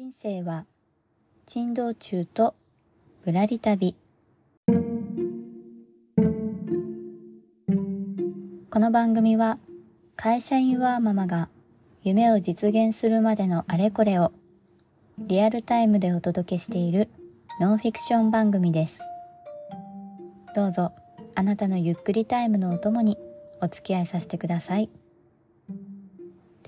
人生は珍道中とぶらり旅。この番組は会社員ワーママが夢を実現するまでのあれこれをリアルタイムでお届けしているノンフィクション番組です。どうぞあなたのゆっくりタイムのお供にお付き合いさせてください。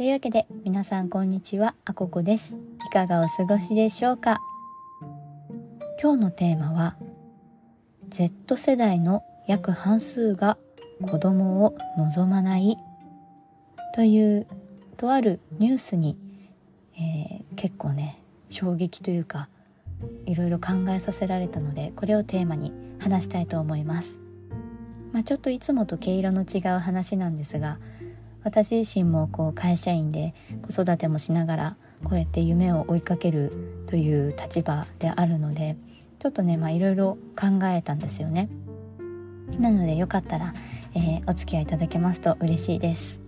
というわけで皆さんこんにちはあここです。いかがお過ごしでしょうか？今日のテーマは Z 世代の約半数が子供を望まないというとあるニュースに、えー、結構ね衝撃というかいろいろ考えさせられたのでこれをテーマに話したいと思います、まあ、ちょっといつもと毛色の違う話なんですが私自身もこう会社員で子育てもしながらこうやって夢を追いかけるという立場であるのでちょっとねいろいろ考えたんですよね。なのでよかったら、えー、お付き合いいただけますと嬉しいです。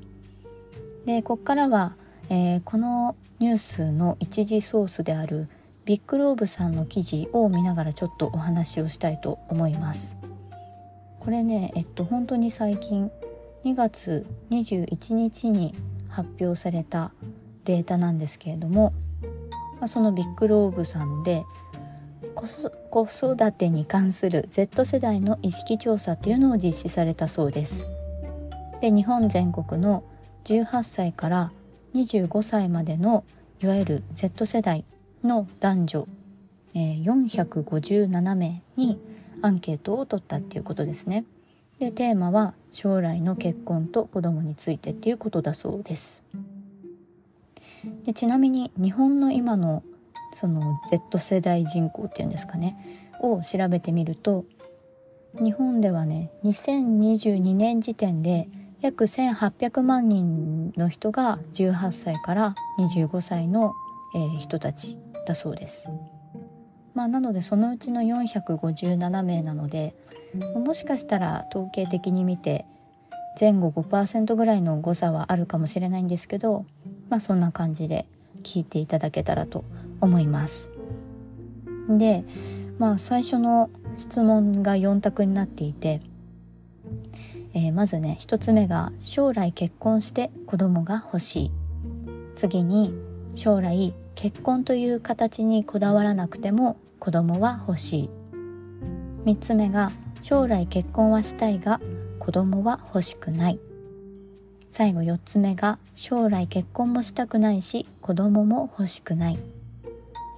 でここからは、えー、このニュースの一次ソースであるビッグローブさんの記事を見ながらちょっとお話をしたいと思います。これねえっと本当に最近2月21日に発表されたデータなんですけれども、まあ、そのビッグローブさんで子育てに関する Z 世代の意識調査というのを実施されたそうです。で日本全国の18歳から25歳までのいわゆる Z 世代の男女、えー、457名にアンケートを取ったっていうことですね。でテーマは将来の結婚と子供についてっていうことだそうです。でちなみに日本の今のその Z 世代人口っていうんですかねを調べてみると日本ではね2022年時点で約1800万人の人が18歳から25歳の、えー、人たちだそうです。まあ、なのでそのうちの457名なのでもしかしたら統計的に見て前後5%ぐらいの誤差はあるかもしれないんですけどまあそんな感じで聞いていただけたらと思います。でまあ最初の質問が4択になっていて、えー、まずね1つ目が将来結婚して子供が欲しい次に将来結婚という形にこだわらなくても子供は欲しい3つ目が将来結婚はしたいが子供は欲しくない。最後4つ目が将来結婚もしたくないし子供も欲しくない。っ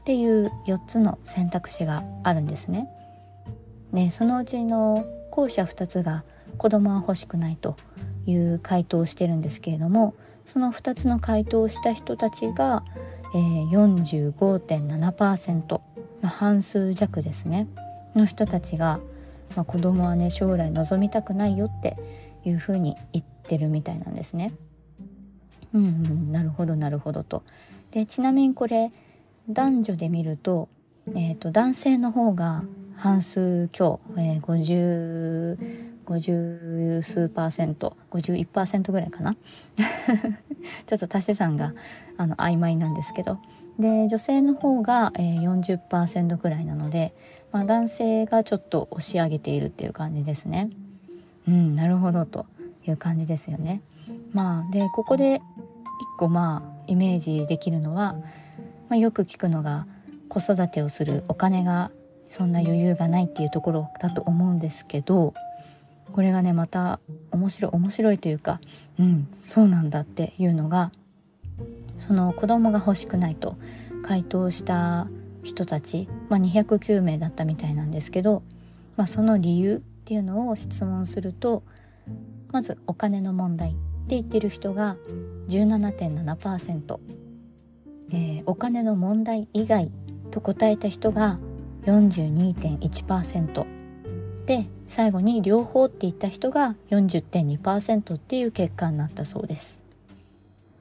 ていう4つの選択肢があるんですね。でそのうちの後者2つが子供は欲しくないという回答をしてるんですけれどもその2つの回答をした人たちが、え、45.7%、ま、半数弱ですね。の人たちがまあ、子供はね将来望みたくないよっていうふうに言ってるみたいなんですね。うんうん、なるほどなるほどと。でちなみにこれ男女で見ると,、えーと、男性の方が半数強、えー、50, 50数パーセント51%ぐらいかな ちょっと足し算があの曖昧なんですけどで女性の方が、えー、40%ぐらいなので、まあ、男性がちょっと押し上げているっていう感じですね。うんなるほどという感じですよね。まあでここで一個まあイメージできるのは、まあ、よく聞くのが子育てをするお金がそんな余裕がないっていうところだと思うんですけどこれがねまた面白い面白いというかうんそうなんだっていうのがその子供が欲しくないと回答した人たち、まあ、209名だったみたいなんですけど、まあ、その理由っていうのを質問するとまずお金の問題って言ってる人が17.7%、えー、お金の問題以外と答えた人が42.1%で最後に両方って言った人が40.2%っていう結果になったそうです。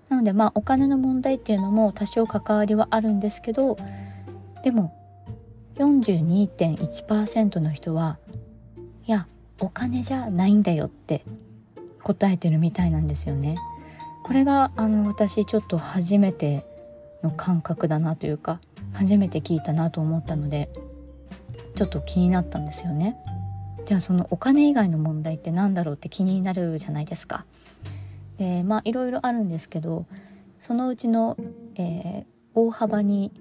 なのでまあお金の問題っていうのも多少関わりはあるんですけどでも42.1%の人はいやお金じゃないんだよって答えてるみたいなんですよね。これがあの私ちょっと初めての感覚だなというか初めて聞いたなと思ったのでちょっと気になったんですよね。じゃあそのお金以外の問題って何だろうって気になるじゃないですか。でまあいろいろあるんですけどそのうちの、えー、大幅に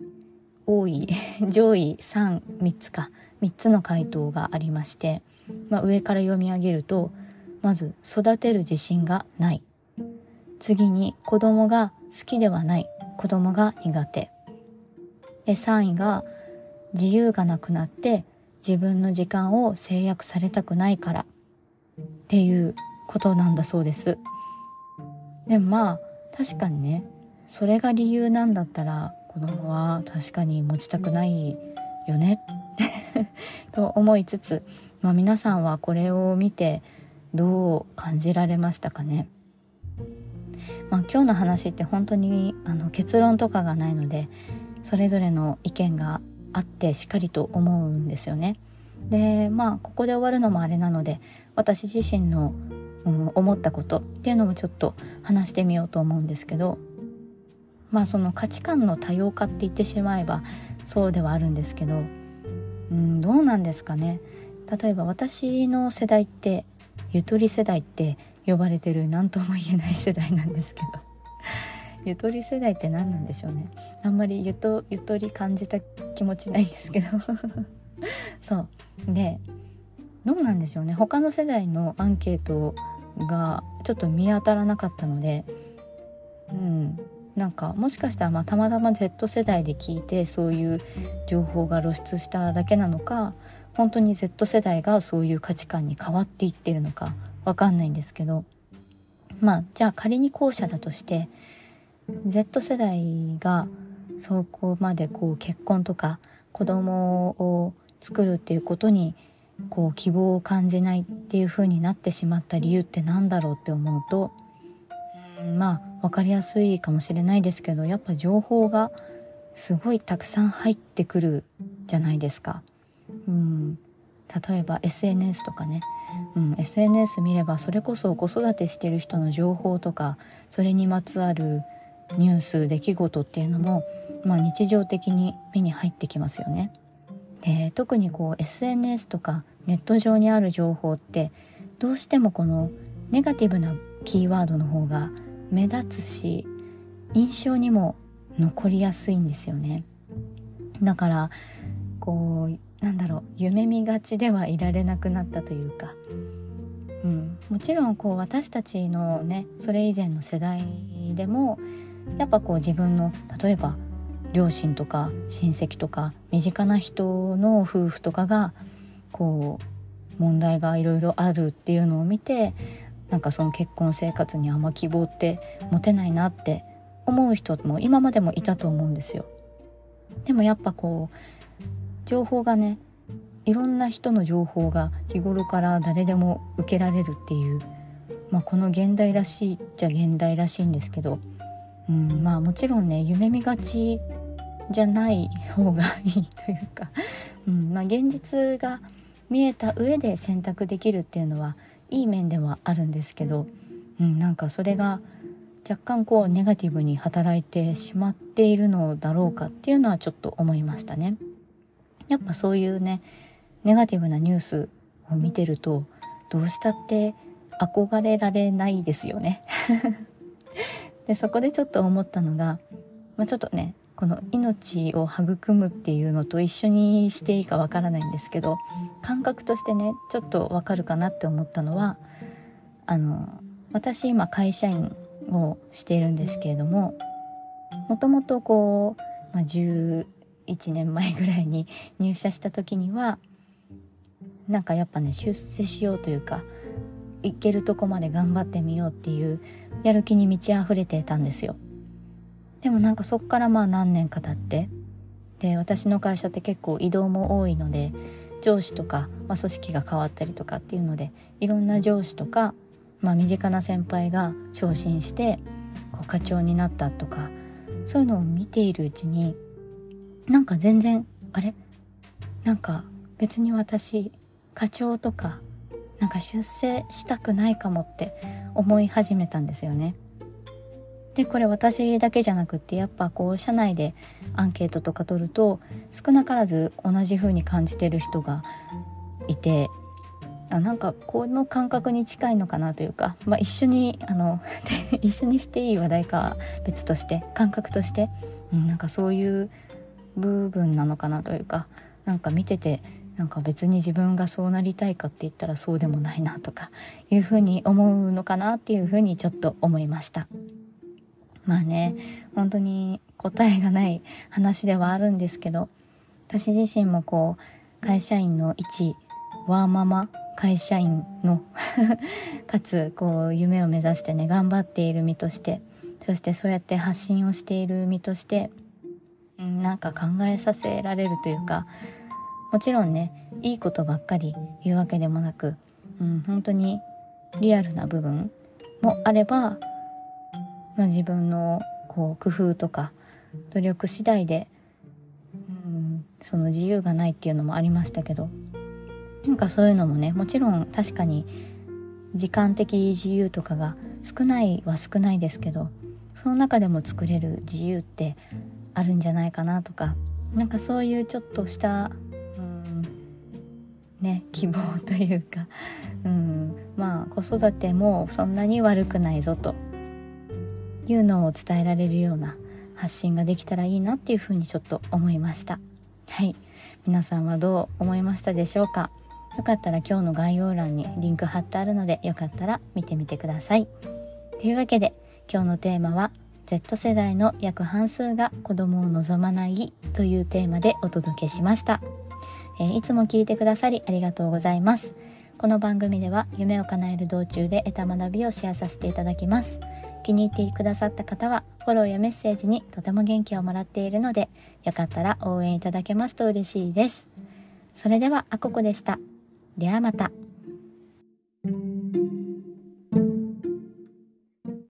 多い 上位33つか。3つの回答がありまして、まあ、上から読み上げるとまず育てる自信がない。次に子供が好きではない。子供が苦手。で3位が自由がなくなって自分の時間を制約されたくないから。っていうことなんだそうです。でもまあ確かにねそれが理由なんだったら子供は確かに持ちたくないよね と思いつつ、まあ、皆さんはこれを見てどう感じられましたかね、まあ、今日の話って本当にあの結論とかがないのでそれぞれの意見があってしっかりと思うんですよね。でまあここで終わるのもあれなので私自身の、うん、思ったことっていうのもちょっと話してみようと思うんですけどまあその価値観の多様化って言ってしまえばそうではあるんですけど、うん、どうなんですかね。例えば私の世代ってゆとり世代って呼ばれてる何とも言えない世代なんですけど。ゆとり世代って何なんでしょうね。あんまりゆとゆとり感じた気持ちないんですけど。そう。でどうなんでしょうね。他の世代のアンケートがちょっと見当たらなかったのでうん。なんかもしかしたらまあたまたま Z 世代で聞いてそういう情報が露出しただけなのか本当に Z 世代がそういう価値観に変わっていってるのかわかんないんですけどまあじゃあ仮に後者だとして Z 世代がそこまでこう結婚とか子供を作るっていうことにこう希望を感じないっていう風になってしまった理由って何だろうって思うとうんまあ分かりやすいかもしれないですけどやっぱ情報がすごいたくさん入ってくるじゃないですか。うん、例えば SNS とかね、うん、SNS 見ればそれこそ子育てしてる人の情報とかそれにまつわるニュース出来事っていうのも、まあ、日常的に目に入ってきますよね。で特にこう SNS とかネット上にある情報ってどうしてもこのネガティブなキーワードの方が目立つし印象にも残りやすいんですよね。だからこうなんだろう夢見がちではいられなくなったというか、うん、もちろんこう私たちのねそれ以前の世代でもやっぱこう自分の例えば両親とか親戚とか身近な人の夫婦とかがこう問題がいろいろあるっていうのを見てなんかその結婚生活にあんま希望って持てないなって思う人も今までもいたと思うんですよ。でもやっぱこう情報がねいろんな人の情報が日頃から誰でも受けられるっていう、まあ、この現代らしいっちゃ現代らしいんですけど、うん、まあもちろんね夢見がちじゃない方がいいというか、うんまあ、現実が見えた上で選択できるっていうのはいい面ではあるんですけど、うん、なんかそれが若干こうネガティブに働いてしまっているのだろうかっていうのはちょっと思いましたね。やっぱそういうねネガティブなニュースを見てるとどうしたって憧れられないですよね でそこでちょっと思ったのが、まあ、ちょっとねこの命を育むっていうのと一緒にしていいかわからないんですけど感覚としてねちょっとわかるかなって思ったのはあの私今会社員をしているんですけれどももともとこう、まあ、11年前ぐらいに 入社した時にはなんかやっぱね出世しようというか行けるとこまで頑張ってみようっていうやる気に満ち溢れてたんですよ。でもなんかそっからまあ何年か経ってで私の会社って結構移動も多いので上司とか、まあ、組織が変わったりとかっていうのでいろんな上司とか、まあ、身近な先輩が昇進してこう課長になったとかそういうのを見ているうちになんか全然あれ？なんか別に私課長とかなんか出世したくないかもって思い始めたんですよね。でこれ私だけじゃなくってやっぱこう社内でアンケートとか取ると少なからず同じ風に感じてる人がいてあなんかこの感覚に近いのかなというか、まあ、一緒にあの 一緒にしていい話題かは別として感覚として、うん、なんかそういう部分なのかなというかなんか見ててなんか別に自分がそうなりたいかって言ったらそうでもないなとかいうふうに思うのかなっていうふうにちょっと思いました。まあね本当に答えがない話ではあるんですけど私自身もこう会社員の一ワーママ会社員の かつこう夢を目指してね頑張っている身としてそしてそうやって発信をしている身としてなんか考えさせられるというかもちろんねいいことばっかり言うわけでもなく、うん、本当にリアルな部分もあれば、まあ、自分のこう工夫とか努力次第で、うん、その自由がないっていうのもありましたけどなんかそういうのもねもちろん確かに時間的自由とかが少ないは少ないですけどその中でも作れる自由ってあるんじゃないかなとかなんかそういうちょっとしたうんね希望というかうんまあ子育てもそんなに悪くないぞと。いうのを伝えられるような発信ができたらいいなっていうふうにちょっと思いました。はい。皆さんはどう思いましたでしょうか？よかったら今日の概要欄にリンク貼ってあるのでよかったら見てみてください。というわけで今日のテーマは Z 世代の約半数が子供を望まないというテーマでお届けしました、えー、いつも聞いてくださりありがとうございます。この番組では夢を叶える道中で得た学びをシェアさせていただきます。気に入ってくださった方はフォローやメッセージにとても元気をもらっているのでよかったら応援いただけますと嬉しいですそれではあここでしたではまた。